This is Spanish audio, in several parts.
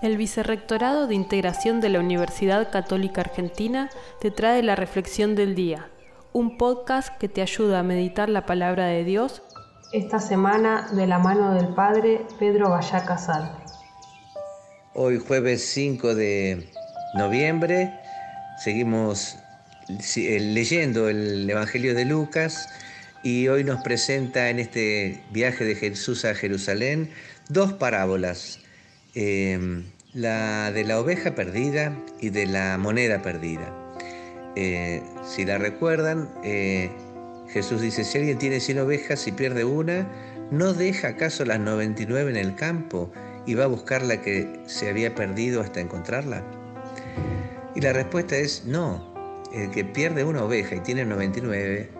El Vicerrectorado de Integración de la Universidad Católica Argentina te trae la Reflexión del Día, un podcast que te ayuda a meditar la palabra de Dios esta semana de la mano del Padre Pedro Vallá Casal. Hoy jueves 5 de noviembre seguimos eh, leyendo el Evangelio de Lucas y hoy nos presenta en este viaje de Jesús a Jerusalén dos parábolas, em, la de la oveja perdida y de la moneda perdida. Eh, si la recuerdan, eh, Jesús dice, si alguien tiene 100 ovejas y pierde una, ¿no deja acaso las 99 en el campo y va a buscar la que se había perdido hasta encontrarla? Y la respuesta es no. El que pierde una oveja y tiene 99,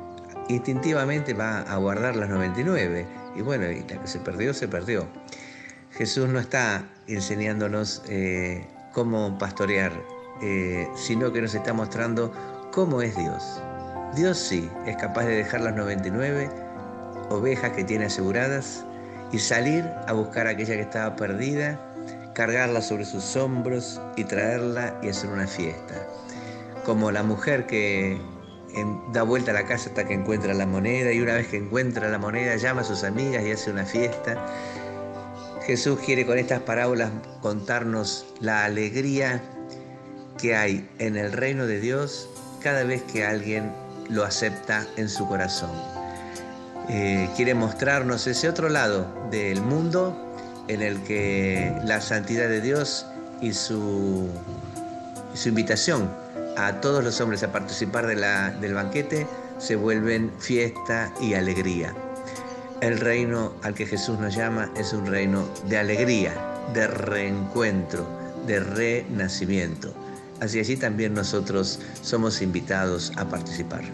instintivamente va a guardar las 99. Y bueno, y la que se perdió, se perdió. Jesús no está enseñándonos eh, cómo pastorear, eh, sino que nos está mostrando cómo es Dios. Dios sí es capaz de dejar las 99 ovejas que tiene aseguradas y salir a buscar aquella que estaba perdida, cargarla sobre sus hombros y traerla y hacer una fiesta. Como la mujer que da vuelta a la casa hasta que encuentra la moneda y una vez que encuentra la moneda llama a sus amigas y hace una fiesta. Jesús quiere con estas parábolas contarnos la alegría que hay en el reino de Dios cada vez que alguien lo acepta en su corazón. Eh, quiere mostrarnos ese otro lado del mundo en el que la santidad de Dios y su, su invitación a todos los hombres a participar del banquete se vuelven fiesta y alegría. El reino al que Jesús nos llama es un reino de alegría, de reencuentro, de renacimiento. Así allí también nosotros somos invitados a participar.